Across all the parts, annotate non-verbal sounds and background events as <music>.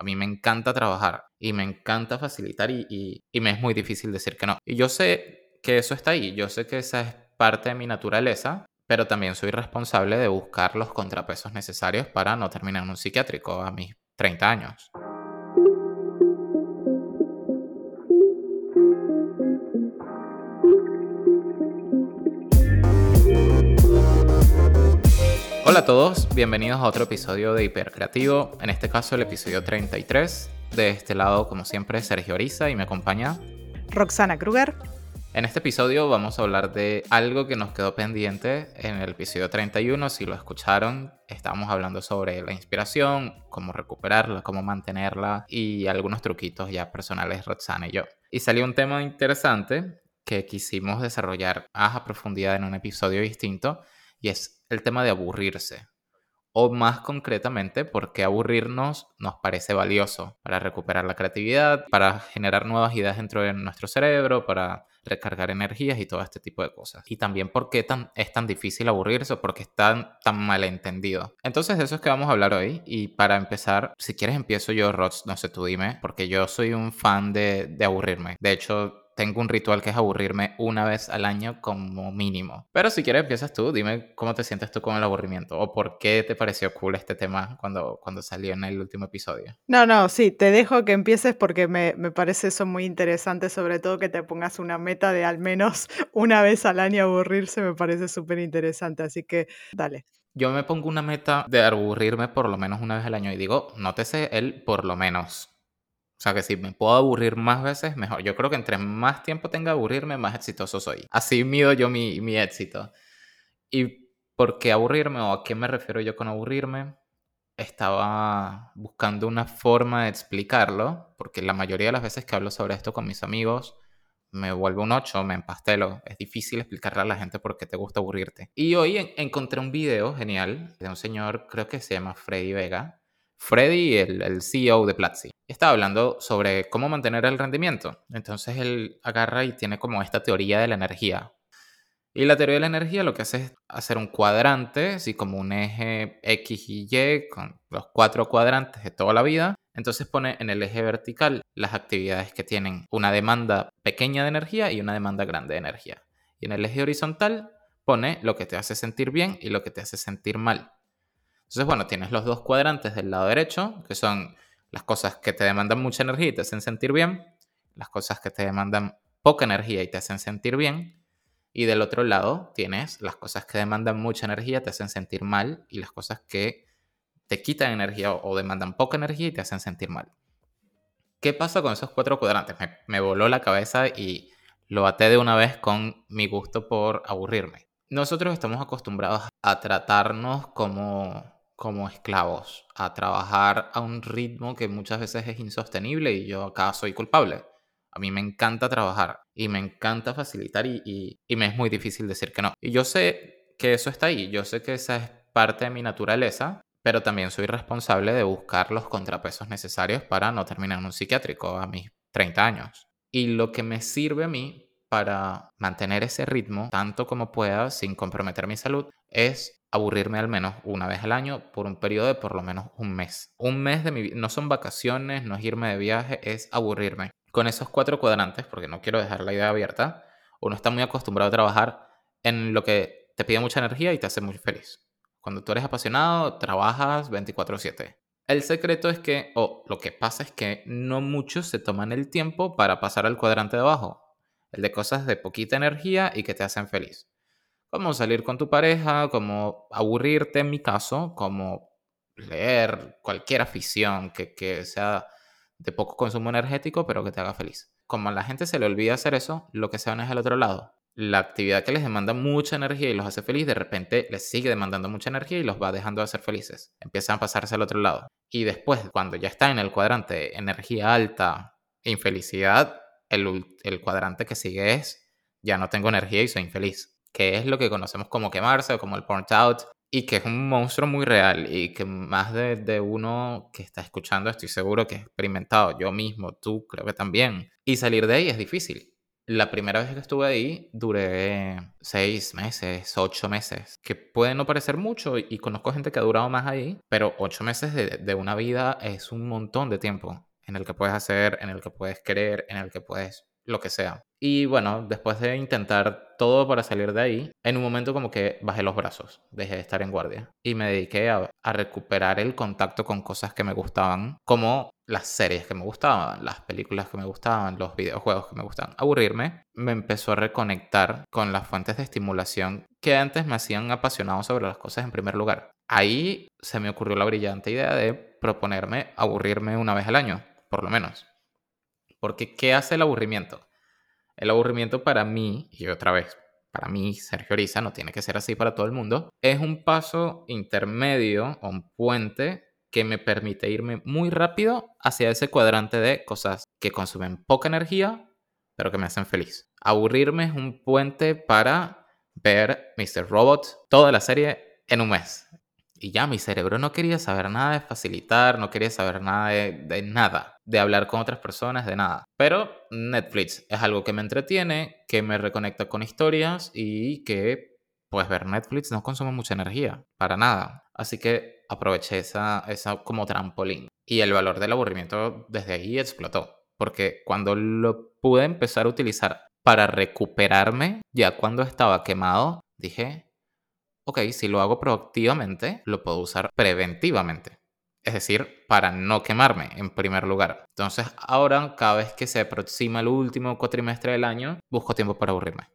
A mí me encanta trabajar y me encanta facilitar y, me es muy difícil decir que no. Y yo sé que eso está ahí, yo sé que esa es parte de mi naturaleza, pero también soy responsable de buscar los contrapesos necesarios para no terminar en un psiquiátrico a mis 30 años. Hola a todos, bienvenidos a otro episodio de Hipercreativo, en este caso el episodio 33. De este lado, como siempre, Sergio Ariza y me acompaña Roxana Kruger. En este episodio vamos a hablar de algo que nos quedó pendiente en el episodio 31. Si lo escucharon, estamos hablando sobre la inspiración, cómo recuperarla, cómo mantenerla y algunos truquitos ya personales Roxana y yo. Y salió un tema interesante que quisimos desarrollar a profundidad en un episodio distinto y es el tema de aburrirse. O más concretamente, porque aburrirnos nos parece valioso para recuperar la creatividad, para generar nuevas ideas dentro de nuestro cerebro, para recargar energías y todo este tipo de cosas. Y también por qué tan, es tan difícil aburrirse o por qué está tan malentendido. Entonces eso es que vamos a hablar hoy. Y para empezar, si quieres empiezo yo, Rods, no sé, tú dime, porque yo soy un fan de, de aburrirme. De hecho, tengo un ritual que es aburrirme una vez al año como mínimo. Pero si quieres empiezas tú, dime cómo te sientes tú con el aburrimiento o por qué te pareció cool este tema cuando, cuando salió en el último episodio. No, no, sí, te dejo que empieces porque me, me parece eso muy interesante, sobre todo que te pongas una meta de al menos <laughs> una vez al año aburrirse, me parece súper interesante, así que dale. Yo me pongo una meta de aburrirme por lo menos una vez al año y digo, nótese el por lo menos. O sea que si me puedo aburrir más veces, mejor. Yo creo que entre más tiempo tenga aburrirme, más exitoso soy. Así mido yo mi, mi éxito. ¿Y por qué aburrirme o a qué me refiero yo con aburrirme? Estaba buscando una forma de explicarlo, porque la mayoría de las veces que hablo sobre esto con mis amigos, me vuelvo un 8, me empastelo. Es difícil explicarle a la gente por qué te gusta aburrirte. Y hoy encontré un video genial de un señor, creo que se llama Freddy Vega, Freddy, el, CEO de Platzi, estaba hablando sobre cómo mantener el rendimiento. Entonces él agarra y tiene como esta teoría de la energía. Y la teoría de la energía lo que hace es hacer un cuadrante, así como un eje X y Y, con los cuatro cuadrantes de toda la vida. Entonces pone en el eje vertical las actividades que tienen una demanda pequeña de energía y una demanda grande de energía. Y en el eje horizontal pone lo que te hace sentir bien y lo que te hace sentir mal. Entonces, bueno, tienes los dos cuadrantes del lado derecho, que son las cosas que te demandan mucha energía y te hacen sentir bien, las cosas que te demandan poca energía y te hacen sentir bien, y del otro lado tienes las cosas que demandan mucha energía, te hacen sentir mal, y las cosas que te quitan energía o, demandan poca energía y te hacen sentir mal. ¿Qué pasa con esos cuatro cuadrantes? Me, voló la cabeza y lo até de una vez con mi gusto por aburrirme. Nosotros estamos acostumbrados a tratarnos como como esclavos, a trabajar a un ritmo que muchas veces es insostenible y yo acá soy culpable. A mí me encanta trabajar y me encanta facilitar y, me es muy difícil decir que no. Y yo sé que eso está ahí, yo sé que esa es parte de mi naturaleza, pero también soy responsable de buscar los contrapesos necesarios para no terminar en un psiquiátrico a mis 30 años. Y lo que me sirve a mí para mantener ese ritmo tanto como pueda sin comprometer mi salud es aburrirme al menos una vez al año por un periodo de por lo menos un mes. Un mes de mi vida, no son vacaciones, no es irme de viaje, es aburrirme. Con esos cuatro cuadrantes, porque no quiero dejar la idea abierta, uno está muy acostumbrado a trabajar en lo que te pide mucha energía y te hace muy feliz. Cuando tú eres apasionado, trabajas 24/7. El secreto es que, o lo que pasa es que no muchos se toman el tiempo para pasar al cuadrante de abajo, el de cosas de poquita energía y que te hacen feliz como salir con tu pareja, como aburrirte en mi caso, como leer cualquier afición que, sea de poco consumo energético, pero que te haga feliz. Como a la gente se le olvida hacer eso, lo que se van es al otro lado. La actividad que les demanda mucha energía y los hace feliz, de repente les sigue demandando mucha energía y los va dejando de ser felices. Empiezan a pasarse al otro lado. Y después, cuando ya está en el cuadrante energía alta, infelicidad, el, el cuadrante que sigue es ya no tengo energía y soy infeliz que es lo que conocemos como quemarse o como el burnt out, y que es un monstruo muy real y que más de, uno que está escuchando estoy seguro que he experimentado, yo mismo, tú creo que también. Y salir de ahí es difícil. La primera vez que estuve ahí duré seis meses, ocho meses, que puede no parecer mucho y conozco gente que ha durado más ahí, pero ocho meses de, de una vida es un montón de tiempo en el que puedes hacer, en el que puedes querer, en el que puedes lo que sea. Y bueno, después de intentar todo para salir de ahí, en un momento como que bajé los brazos, dejé de estar en guardia y me dediqué a, recuperar el contacto con cosas que me gustaban, como las series que me gustaban, las películas que me gustaban, los videojuegos que me gustaban. Aburrirme me empezó a reconectar con las fuentes de estimulación que antes me hacían apasionado sobre las cosas en primer lugar. Ahí se me ocurrió la brillante idea de proponerme aburrirme una vez al año, por lo menos. Porque ¿qué hace el aburrimiento? El aburrimiento para mí, y otra vez, para mí, Sergio Oriza, no tiene que ser así para todo el mundo, es un paso intermedio un puente que me permite irme muy rápido hacia ese cuadrante de cosas que consumen poca energía, pero que me hacen feliz. Aburrirme es un puente para ver Mr. Robot, toda la serie, en un mes. Y ya mi cerebro no quería saber nada de facilitar, no quería saber nada de, nada, de hablar con otras personas, de nada. Pero Netflix es algo que me entretiene, que me reconecta con historias y que, pues ver Netflix no consume mucha energía, para nada. Así que aproveché esa, esa como trampolín. Y el valor del aburrimiento desde ahí explotó. Porque cuando lo pude empezar a utilizar para recuperarme, ya cuando estaba quemado, dije, ok, si lo hago proactivamente, lo puedo usar preventivamente. Es decir, para no quemarme en primer lugar. Entonces, ahora, cada vez que se aproxima el último cuatrimestre del año, busco tiempo para aburrirme.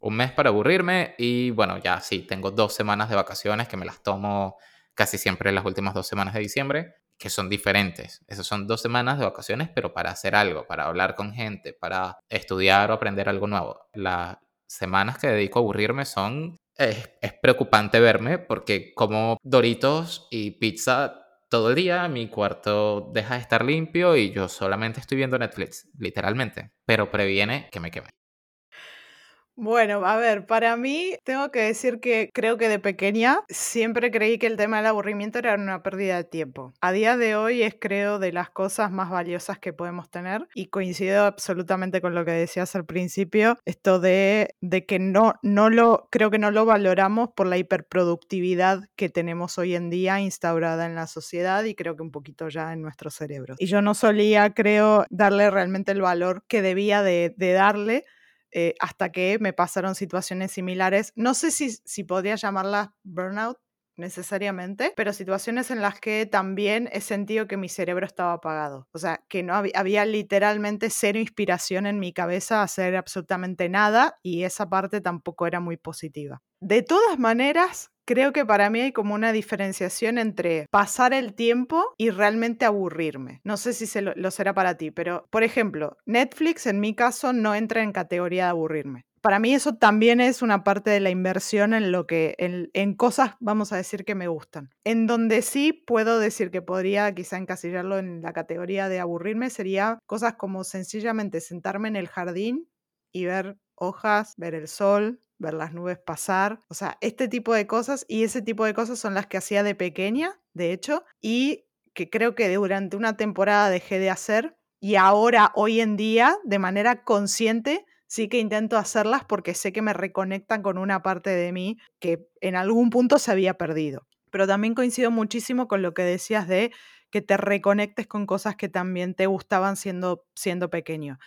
Un mes para aburrirme y bueno, ya sí, tengo dos semanas de vacaciones que me las tomo casi siempre las últimas dos semanas de diciembre, que son diferentes. Esas son dos semanas de vacaciones, pero para hacer algo, para hablar con gente, para estudiar o aprender algo nuevo. Las semanas que dedico a aburrirme son es, preocupante verme porque como Doritos y pizza todo el día, mi cuarto deja de estar limpio y yo solamente estoy viendo Netflix, literalmente. Pero previene que me queme. Bueno, a ver, para mí tengo que decir que creo que de pequeña siempre creí que el tema del aburrimiento era una pérdida de tiempo. A día de hoy es creo de las cosas más valiosas que podemos tener y coincido absolutamente con lo que decías al principio, esto de, de que no, no lo, creo que no lo valoramos por la hiperproductividad que tenemos hoy en día instaurada en la sociedad y creo que un poquito ya en nuestros cerebros. Y yo no solía, creo, darle realmente el valor que debía de, de darle eh, hasta que me pasaron situaciones similares. No sé si, si podría llamarlas burnout necesariamente, pero situaciones en las que también he sentido que mi cerebro estaba apagado. O sea, que no había, había literalmente cero inspiración en mi cabeza a hacer absolutamente nada y esa parte tampoco era muy positiva. De todas maneras, creo que para mí hay como una diferenciación entre pasar el tiempo y realmente aburrirme. No sé si se lo, será para ti, pero por ejemplo, Netflix en mi caso no entra en categoría de aburrirme. Para mí eso también es una parte de la inversión en lo que en, cosas vamos a decir que me gustan. En donde sí puedo decir que podría quizá encasillarlo en la categoría de aburrirme sería cosas como sencillamente sentarme en el jardín y ver hojas, ver el sol, ver las nubes pasar, o sea, este tipo de cosas y ese tipo de cosas son las que hacía de pequeña, de hecho, y que creo que durante una temporada dejé de hacer y ahora, hoy en día, de manera consciente, sí que intento hacerlas porque sé que me reconectan con una parte de mí que en algún punto se había perdido. Pero también coincido muchísimo con lo que decías de que te reconectes con cosas que también te gustaban siendo, siendo pequeño.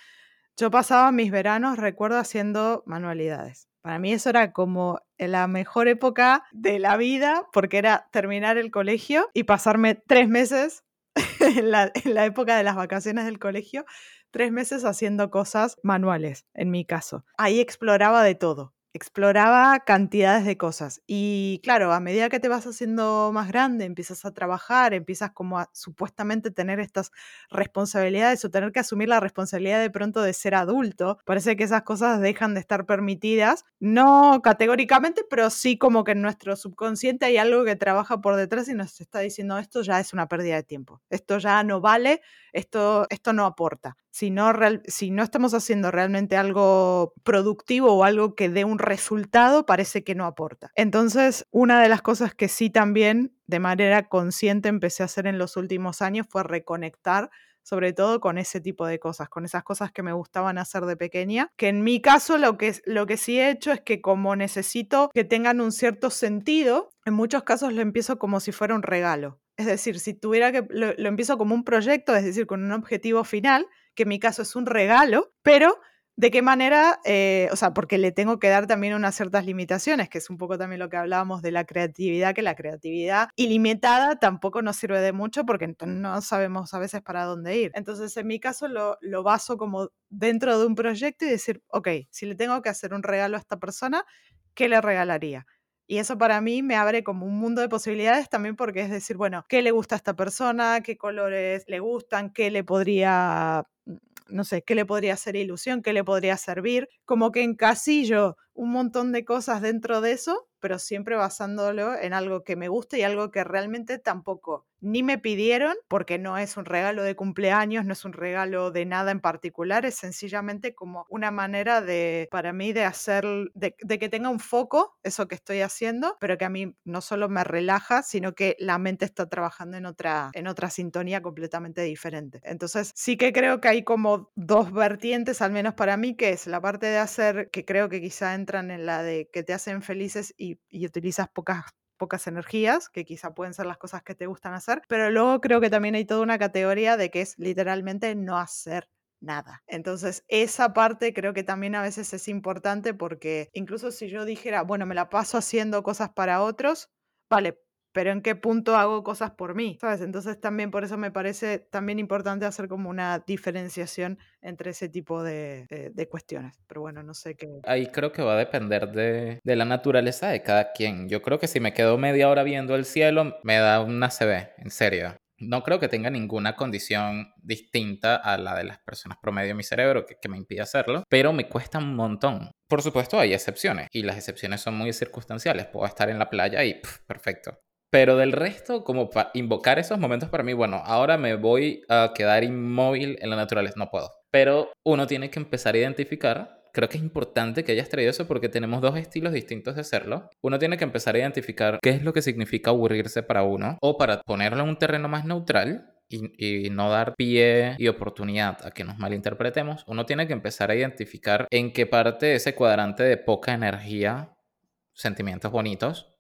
Yo pasaba mis veranos, recuerdo, haciendo manualidades. Para mí eso era como la mejor época de la vida porque era terminar el colegio y pasarme tres meses <laughs> en la, en la época de las vacaciones del colegio, tres meses haciendo cosas manuales, en mi caso. Ahí exploraba de todo exploraba cantidades de cosas. Y claro, a medida que te vas haciendo más grande, empiezas a trabajar, empiezas como a supuestamente tener estas responsabilidades o tener que asumir la responsabilidad de pronto de ser adulto, parece que esas cosas dejan de estar permitidas, no categóricamente, pero sí como que en nuestro subconsciente hay algo que trabaja por detrás y nos está diciendo esto ya es una pérdida de tiempo, esto ya no vale, esto, esto no aporta. Si no, si no estamos haciendo realmente algo productivo o algo que dé un resultado, parece que no aporta. Entonces, una de las cosas que sí también de manera consciente empecé a hacer en los últimos años fue reconectar sobre todo con ese tipo de cosas, con esas cosas que me gustaban hacer de pequeña, que en mi caso lo que, lo que sí he hecho es que como necesito que tengan un cierto sentido, en muchos casos lo empiezo como si fuera un regalo. Es decir, si tuviera que, lo, lo empiezo como un proyecto, es decir, con un objetivo final, que en mi caso es un regalo, pero ¿De qué manera? Eh, o sea, porque le tengo que dar también unas ciertas limitaciones, que es un poco también lo que hablábamos de la creatividad, que la creatividad ilimitada tampoco nos sirve de mucho porque no sabemos a veces para dónde ir. Entonces, en mi caso, lo, lo baso como dentro de un proyecto y decir, ok, si le tengo que hacer un regalo a esta persona, ¿qué le regalaría? Y eso para mí me abre como un mundo de posibilidades también porque es decir, bueno, ¿qué le gusta a esta persona? ¿Qué colores le gustan? ¿Qué le podría no sé, qué le podría hacer ilusión, qué le podría servir, como que encasillo un montón de cosas dentro de eso, pero siempre basándolo en algo que me guste y algo que realmente tampoco ni me pidieron, porque no es un regalo de cumpleaños, no es un regalo de nada en particular, es sencillamente como una manera de, para mí, de hacer, de, que tenga un foco eso que estoy haciendo, pero que a mí no solo me relaja, sino que la mente está trabajando en otra, en otra sintonía completamente diferente. Entonces, sí que creo que hay como dos vertientes, al menos para mí, que es la parte de hacer, que creo que quizá entran en la de que te hacen felices y, utilizas pocas pocas energías, que quizá pueden ser las cosas que te gustan hacer, pero luego creo que también hay toda una categoría de que es literalmente no hacer nada. Entonces, esa parte creo que también a veces es importante porque incluso si yo dijera, bueno, me la paso haciendo cosas para otros, vale, pero en qué punto hago cosas por mí, ¿sabes? Entonces también por eso me parece también importante hacer como una diferenciación entre ese tipo de, cuestiones. Pero bueno, no sé qué. Ahí creo que va a depender de, de, la naturaleza de cada quien. Yo creo que si me quedo media hora viendo el cielo, me da una CB, en serio. No creo que tenga ninguna condición distinta a la de las personas promedio en mi cerebro que, que, me impide hacerlo, pero me cuesta un montón. Por supuesto, hay excepciones y las excepciones son muy circunstanciales. Puedo estar en la playa y perfecto. Pero del resto, como para invocar esos momentos para mí, bueno, ahora me voy a quedar inmóvil en la naturaleza, no puedo. Pero uno tiene que empezar a identificar creo que es importante que hayas traído eso porque tenemos dos estilos distintos de hacerlo. Uno tiene que empezar a identificar qué es lo que significa aburrirse para uno o para ponerlo en un terreno más neutral y, y, no dar pie y oportunidad a que nos malinterpretemos. Uno tiene que empezar a identificar en qué parte de ese cuadrante de poca energía, sentimientos bonitos,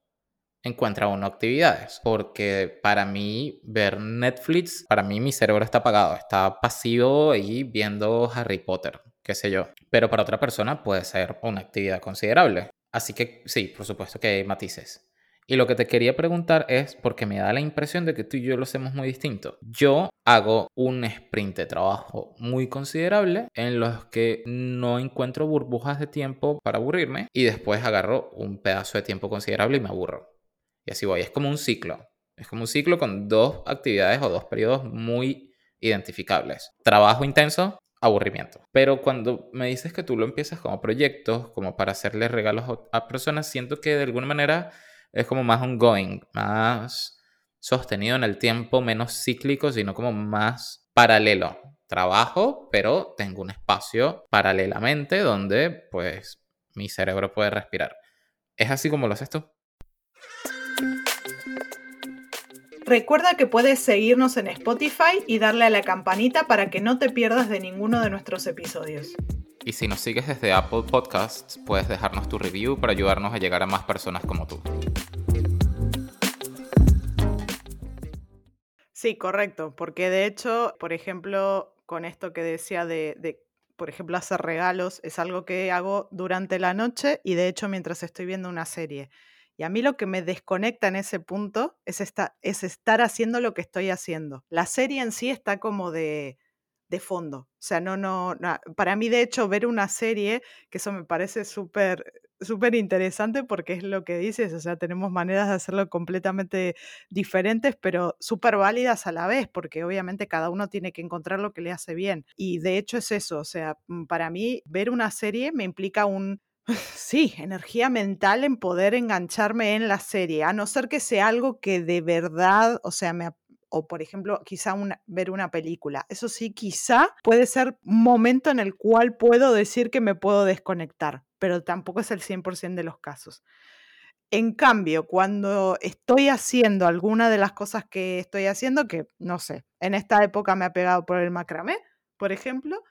encuentra uno actividades. Porque para mí, ver Netflix, para mí mi cerebro está apagado, está pasivo y viendo Harry Potter, qué sé yo. Pero para otra persona puede ser una actividad considerable. Así que sí, por supuesto que hay matices. Y lo que te quería preguntar es, porque me da la impresión de que tú y yo lo hacemos muy distinto. Yo hago un sprint de trabajo muy considerable en los que no encuentro burbujas de tiempo para aburrirme y después agarro un pedazo de tiempo considerable y me aburro. Y así voy. Es como un ciclo. Es como un ciclo con dos actividades o dos periodos muy identificables. Trabajo intenso, aburrimiento. Pero cuando me dices que tú lo empiezas como proyectos, como para hacerle regalos a personas, siento que de alguna manera es como más ongoing, más sostenido en el tiempo, menos cíclico, sino como más paralelo. Trabajo, pero tengo un espacio paralelamente donde pues mi cerebro puede respirar. ¿Es así como lo haces tú? Recuerda que puedes seguirnos en Spotify y darle a la campanita para que no te pierdas de ninguno de nuestros episodios. Y si nos sigues desde Apple Podcasts, puedes dejarnos tu review para ayudarnos a llegar a más personas como tú. Sí, correcto, porque de hecho, por ejemplo, con esto que decía de, de, por ejemplo, hacer regalos, es algo que hago durante la noche y de hecho mientras estoy viendo una serie. Y a mí lo que me desconecta en ese punto es, es estar haciendo lo que estoy haciendo. La serie en sí está como de, de fondo. O sea, no, no, para mí de hecho ver una serie, que eso me parece súper súper interesante porque es lo que dices, o sea, tenemos maneras de hacerlo completamente diferentes, pero súper válidas a la vez, porque obviamente cada uno tiene que encontrar lo que le hace bien. Y de hecho es eso, o sea, mm, para mí ver una serie me implica un Sí, energía mental en poder engancharme en la serie, a no ser que sea algo que de verdad, o sea, me, o por ejemplo, quizá ver una película. Eso sí, quizá puede ser un momento en el cual puedo decir que me puedo desconectar, pero tampoco es el 100% de los casos. En cambio, cuando estoy haciendo alguna de las cosas que estoy haciendo, que no sé, en esta época me ha pegado por el macramé, por ejemplo,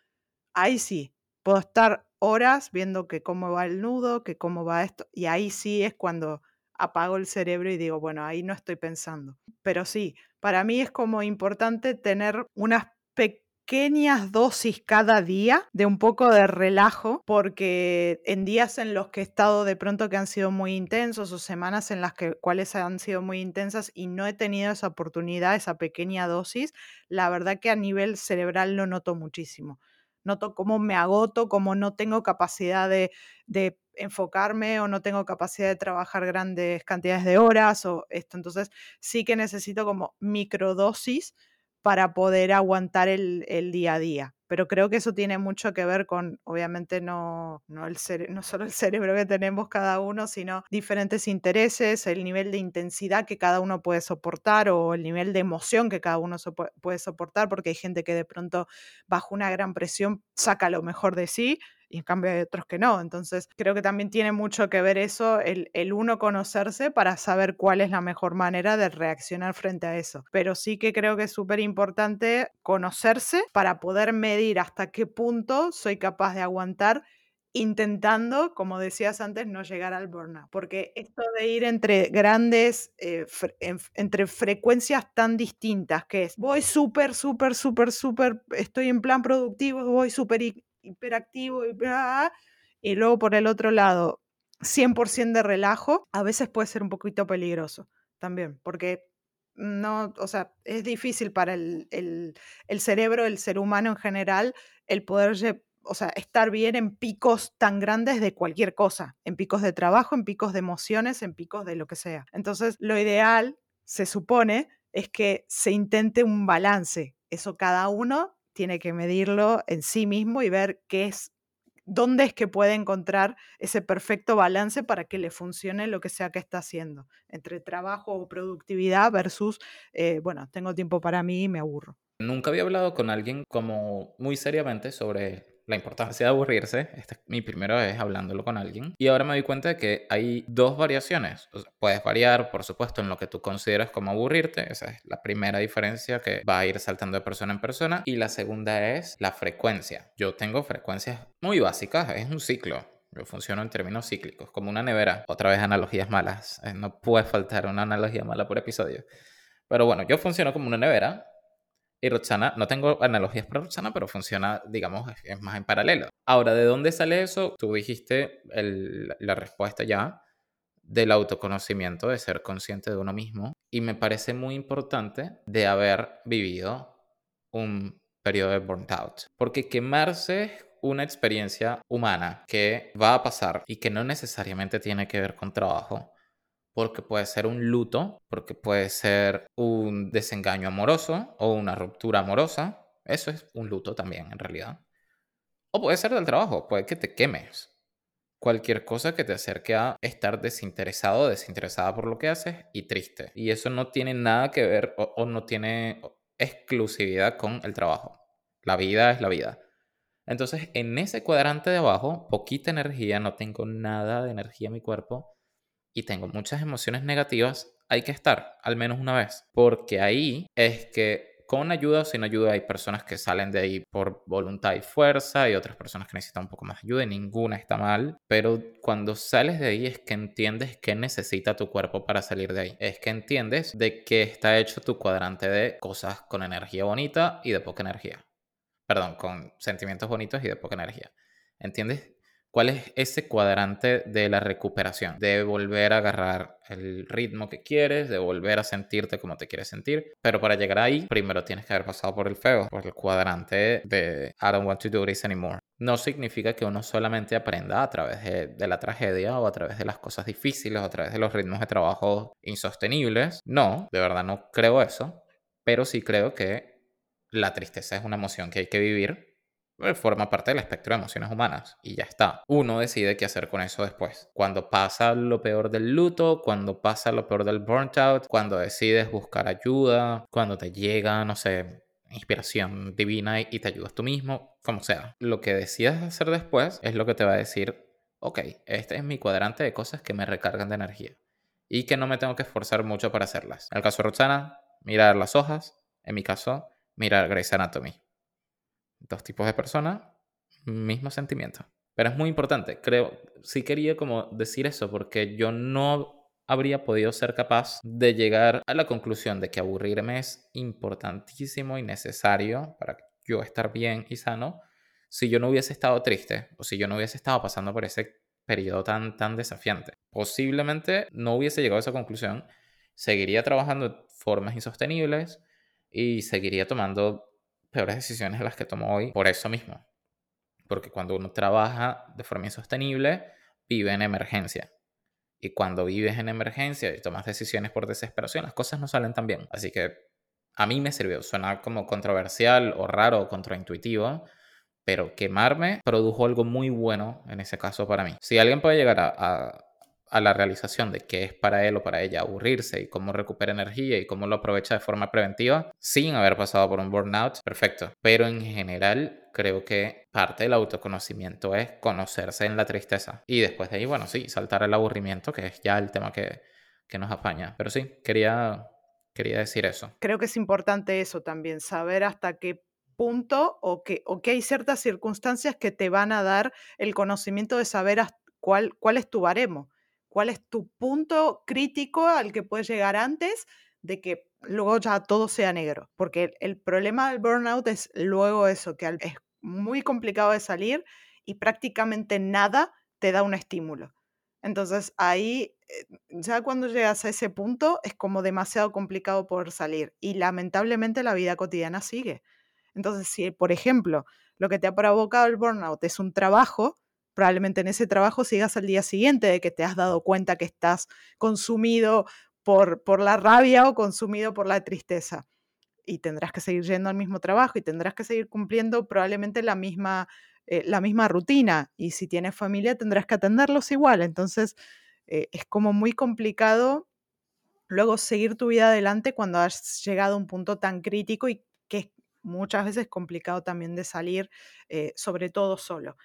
ahí sí, puedo estar horas viendo que cómo va el nudo, que cómo va esto, y ahí sí es cuando apago el cerebro y digo, bueno, ahí no estoy pensando. Pero sí, para mí es como importante tener unas pequeñas dosis cada día de un poco de relajo, porque en días en los que he estado de pronto que han sido muy intensos o semanas en las que cuales han sido muy intensas y no he tenido esa oportunidad, esa pequeña dosis, la verdad que a nivel cerebral lo noto muchísimo. Noto cómo me agoto, cómo no tengo capacidad de, de enfocarme o no tengo capacidad de trabajar grandes cantidades de horas o esto. Entonces sí que necesito como microdosis para poder aguantar el, día a día. Pero creo que eso tiene mucho que ver con, obviamente, no, no, el no solo el cerebro que tenemos cada uno, sino diferentes intereses, el nivel de intensidad que cada uno puede soportar o el nivel de emoción que cada uno puede soportar, porque hay gente que de pronto bajo una gran presión saca lo mejor de sí y en cambio hay otros que no. Entonces creo que también tiene mucho que ver eso, el, el, uno conocerse para saber cuál es la mejor manera de reaccionar frente a eso. Pero sí que creo que es súper importante conocerse para poder medir hasta qué punto soy capaz de aguantar intentando, como decías antes, no llegar al burnout. Porque esto de ir entre grandes, eh, entre frecuencias tan distintas, que es voy súper, súper, súper, súper, estoy en plan productivo, voy súper hiperactivo y y luego por el otro lado, 100% de relajo, a veces puede ser un poquito peligroso también, porque no, o sea, es difícil para el, el, el cerebro, el ser humano en general, el poder o sea, estar bien en picos tan grandes de cualquier cosa, en picos de trabajo, en picos de emociones, en picos de lo que sea. Entonces, lo ideal, se supone, es que se intente un balance. Eso cada uno tiene que medirlo en sí mismo y ver qué es, dónde es que puede encontrar ese perfecto balance para que le funcione lo que sea que está haciendo, entre trabajo o productividad versus, eh, bueno, tengo tiempo para mí y me aburro. Nunca había hablado con alguien como muy seriamente sobre la importancia de aburrirse. Esta es mi primera vez hablándolo con alguien. Y ahora me doy cuenta de que hay dos variaciones. puedes variar, por supuesto, en lo que tú consideras como aburrirte. Esa es la primera diferencia que va a ir saltando de persona en persona. Y la segunda es la frecuencia. Yo tengo frecuencias muy básicas. Es un ciclo. Yo funciono en términos cíclicos, como una nevera. Otra vez analogías malas. Eh, no puede faltar una analogía mala por episodio. Pero bueno, yo funciono como una nevera y Roxana, no tengo analogías para Roxana, pero funciona, digamos, es más en paralelo. Ahora, ¿de dónde sale eso? Tú dijiste la respuesta ya del autoconocimiento, de ser consciente de uno mismo. Y me parece muy importante de haber vivido un periodo de burnout. Porque quemarse es una experiencia humana que va a pasar y que no necesariamente tiene que ver con trabajo porque puede ser un luto, porque puede ser un desengaño amoroso o una ruptura amorosa. Eso es un luto también, en realidad. O puede ser del trabajo, puede que te quemes. Cualquier cosa que te acerque a estar desinteresado desinteresada por lo que haces y triste. Y eso no tiene nada que ver o, o no tiene exclusividad con el trabajo. La vida es la vida. Entonces, en ese cuadrante de abajo, poquita energía, no tengo nada de energía en mi cuerpo y tengo muchas emociones negativas, hay que estar al menos una vez, porque ahí es que con ayuda o sin ayuda hay personas que salen de ahí por voluntad y fuerza y otras personas que necesitan un poco más de ayuda y ninguna está mal, pero cuando sales de ahí es que entiendes qué necesita tu cuerpo para salir de ahí, es que entiendes de qué está hecho tu cuadrante de cosas con energía bonita y de poca energía. Perdón, con sentimientos bonitos y de poca energía. ¿Entiendes ¿Cuál es ese cuadrante de la recuperación? De volver a agarrar el ritmo que quieres, de volver a sentirte como te quieres sentir. Pero para llegar ahí, primero tienes que haber pasado por el feo, por el cuadrante de I don't want to do this anymore. No significa que uno solamente aprenda a través de, de la tragedia o a través de las cosas difíciles o a través de los ritmos de trabajo insostenibles. No, de verdad no creo eso. Pero sí creo que la tristeza es una emoción que hay que vivir forma parte del espectro de emociones humanas y ya está. Uno decide qué hacer con eso después. Cuando pasa lo peor del luto, cuando pasa lo peor del burnt out, cuando decides buscar ayuda, cuando te llega, no sé, inspiración divina y te ayudas tú mismo, como sea. Lo que decidas hacer después es lo que te va a decir, ok, este es mi cuadrante de cosas que me recargan de energía. y que no me tengo que esforzar mucho para hacerlas. En el caso de Roxana, mirar las hojas. En mi caso, mirar Grey's Anatomy. Dos tipos de personas, mismo sentimiento. Pero es muy importante, creo, sí quería como decir eso porque yo no habría podido ser capaz de llegar a la conclusión de que aburrirme es importantísimo y necesario para yo estar bien y sano si yo no hubiese estado triste o si yo no hubiese estado pasando por ese periodo tan, tan desafiante. Posiblemente no hubiese llegado a esa conclusión, seguiría trabajando formas insostenibles y seguiría tomando peores decisiones de las que tomo hoy por eso mismo. Porque cuando uno trabaja de forma insostenible, vive en emergencia. Y cuando vives en emergencia y tomas decisiones por desesperación, las cosas no salen tan bien. Así que a mí me sirvió. Suena como controversial o raro o contraintuitivo, pero quemarme produjo algo muy bueno en ese caso para mí. Si alguien puede llegar a, a, la realización de qué es para él o para ella aburrirse y cómo recupera energía y cómo lo aprovecha de forma preventiva sin haber pasado por un burnout, perfecto. Pero en general creo que parte del autoconocimiento es conocerse en la tristeza. Y después de ahí, bueno, sí, saltar el aburrimiento, que es ya el tema que, que nos apaña. Pero sí, quería, quería decir eso. Creo que es importante eso también, saber hasta qué punto o que, o que hay ciertas circunstancias que te van a dar el conocimiento de saber cuál, cuál es tu baremo, cuál es tu punto crítico al que puedes llegar antes de que luego ya todo sea negro. Porque el, problema del burnout es luego eso, que es muy complicado de salir y prácticamente nada te da un estímulo. Entonces ahí, eh, ya cuando llegas a ese punto, es como demasiado complicado por salir. Y lamentablemente la vida cotidiana sigue. Entonces, si por ejemplo lo que te ha provocado el burnout es un trabajo, probablemente en ese trabajo sigas al día siguiente de que te has dado cuenta que estás consumido por, por la rabia o consumido por la tristeza. Y tendrás que seguir yendo al mismo trabajo y tendrás que seguir cumpliendo probablemente la misma, eh, la misma rutina. Y si tienes familia, tendrás que atenderlos igual. Entonces, eh, es como muy complicado luego seguir tu vida adelante cuando has llegado a un punto tan crítico y que es muchas veces complicado también de salir, eh, sobre todo solo.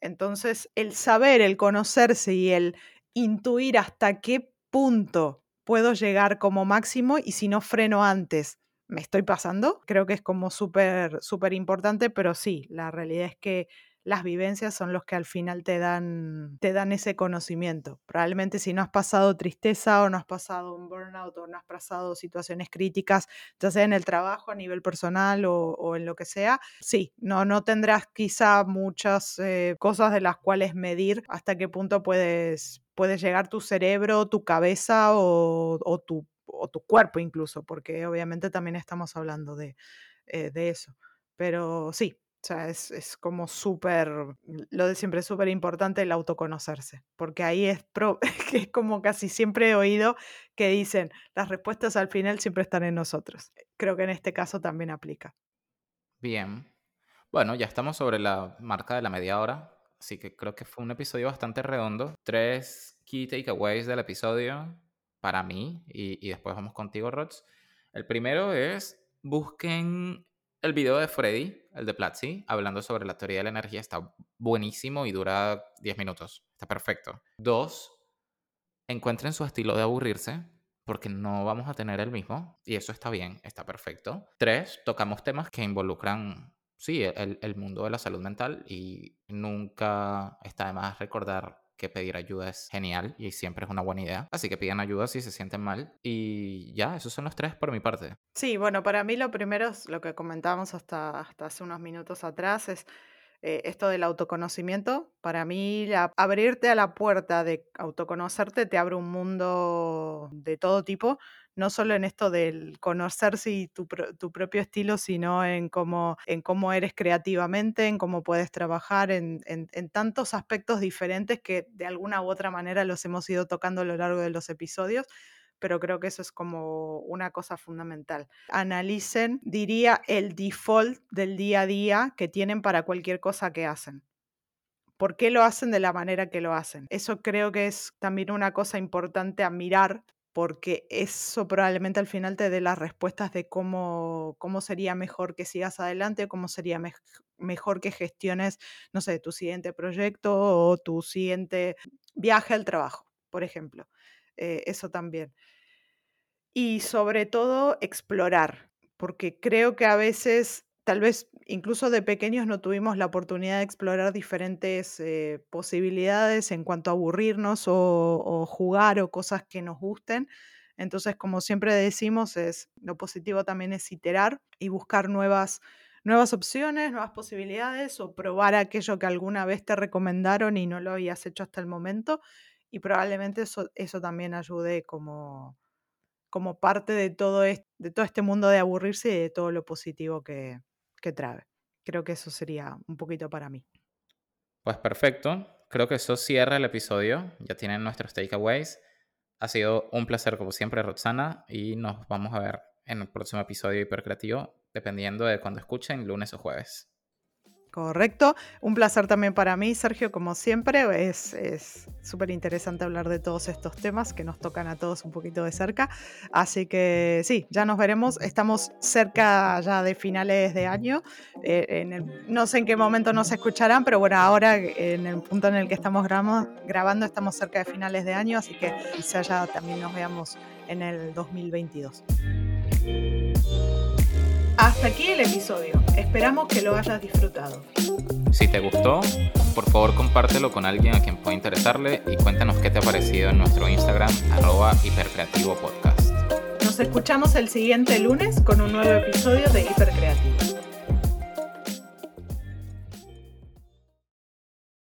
Entonces, el saber, el conocerse y el intuir hasta qué punto puedo llegar como máximo y si no freno antes, me estoy pasando. Creo que es como súper, súper importante, pero sí, la realidad es que las vivencias son los que al final te dan, te dan ese conocimiento. Probablemente si no has pasado tristeza o no has pasado un burnout o no has pasado situaciones críticas, ya sea en el trabajo, a nivel personal o, en lo que sea, sí, no, no tendrás quizá muchas eh, cosas de las cuales medir hasta qué punto puedes, puedes llegar tu cerebro, tu cabeza o, tu, tu, cuerpo incluso, porque obviamente también estamos hablando de, eh, de eso. Pero sí, o sea, es, como súper, lo de siempre es súper importante el autoconocerse, porque ahí es, <laughs> que es como casi siempre he oído que dicen, las respuestas al final siempre están en nosotros. Creo que en este caso también aplica. Bien. Bueno, ya estamos sobre la marca de la media hora, así que creo que fue un episodio bastante redondo. Tres key takeaways del episodio para mí y, y después vamos contigo, Rods. El primero es busquen el video de Freddy, el de Platzi, hablando sobre la teoría de la energía, está buenísimo y dura 10 minutos. Está perfecto. Dos, encuentren su estilo de aburrirse, porque no vamos a tener el mismo, y eso está bien, está perfecto. Tres, tocamos temas que involucran, sí, el, el mundo de la salud mental, y nunca está de más recordar que pedir ayuda es genial y siempre es una buena idea. Así que pidan ayuda si se sienten mal. Y ya, esos son los tres por mi parte. Sí, bueno, para mí lo primero es lo que comentábamos hasta, hasta hace unos minutos atrás, es eh, esto del autoconocimiento. Para mí, abrirte a la puerta de autoconocerte te abre un mundo de todo tipo no solo en esto del conocerse y tu, propio estilo, sino en cómo, en cómo eres creativamente, en cómo puedes trabajar, en, tantos aspectos diferentes que de alguna u otra manera los hemos ido tocando a lo largo de los episodios pero creo que eso es como una cosa fundamental. Analicen, diría, el default del día a día que tienen para cualquier cosa que hacen. ¿Por qué lo hacen de la manera que lo hacen? Eso creo que es también una cosa importante a mirar porque eso probablemente al final te dé las respuestas de cómo, cómo sería mejor que sigas adelante, cómo sería mejor que gestiones, no sé, tu siguiente proyecto o tu siguiente viaje al trabajo, por ejemplo. eh, eso también. Y sobre todo explorar, porque creo que a veces, tal vez incluso de pequeños no tuvimos la oportunidad de explorar diferentes eh, posibilidades en cuanto a aburrirnos o, o jugar o cosas que nos gusten. Entonces, como siempre decimos, es lo positivo también es iterar y buscar nuevas, nuevas opciones, nuevas posibilidades o probar aquello que alguna vez te recomendaron y no lo habías hecho hasta el momento. Y probablemente eso, eso también ayude como, como parte de todo, este, de todo este mundo de aburrirse y de todo lo positivo que, que trae. Creo que eso sería un poquito para mí. Pues perfecto. Creo que eso cierra el episodio. Ya tienen nuestros takeaways. Ha sido un placer como siempre, Roxana, y nos vamos a ver en el próximo episodio hipercreativo, dependiendo de cuando escuchen, lunes o jueves. Correcto. Un placer también para mí, Sergio, como siempre. Es súper interesante hablar de todos estos temas que nos tocan a todos un poquito de cerca. Así que sí, ya nos veremos. Estamos cerca ya de finales de año. Eh, no sé en qué momento nos escucharán, pero bueno, ahora en el punto en el que estamos grabando, estamos cerca de finales de año, así que quizá ya también nos veamos en el 2022. Hasta aquí el episodio. Esperamos que lo hayas disfrutado. Si te gustó, por favor compártelo con alguien a quien pueda interesarle y cuéntanos qué te ha parecido en nuestro Instagram arroba hipercreativo podcast. Nos escuchamos el siguiente lunes con un nuevo episodio de Hipercreativo.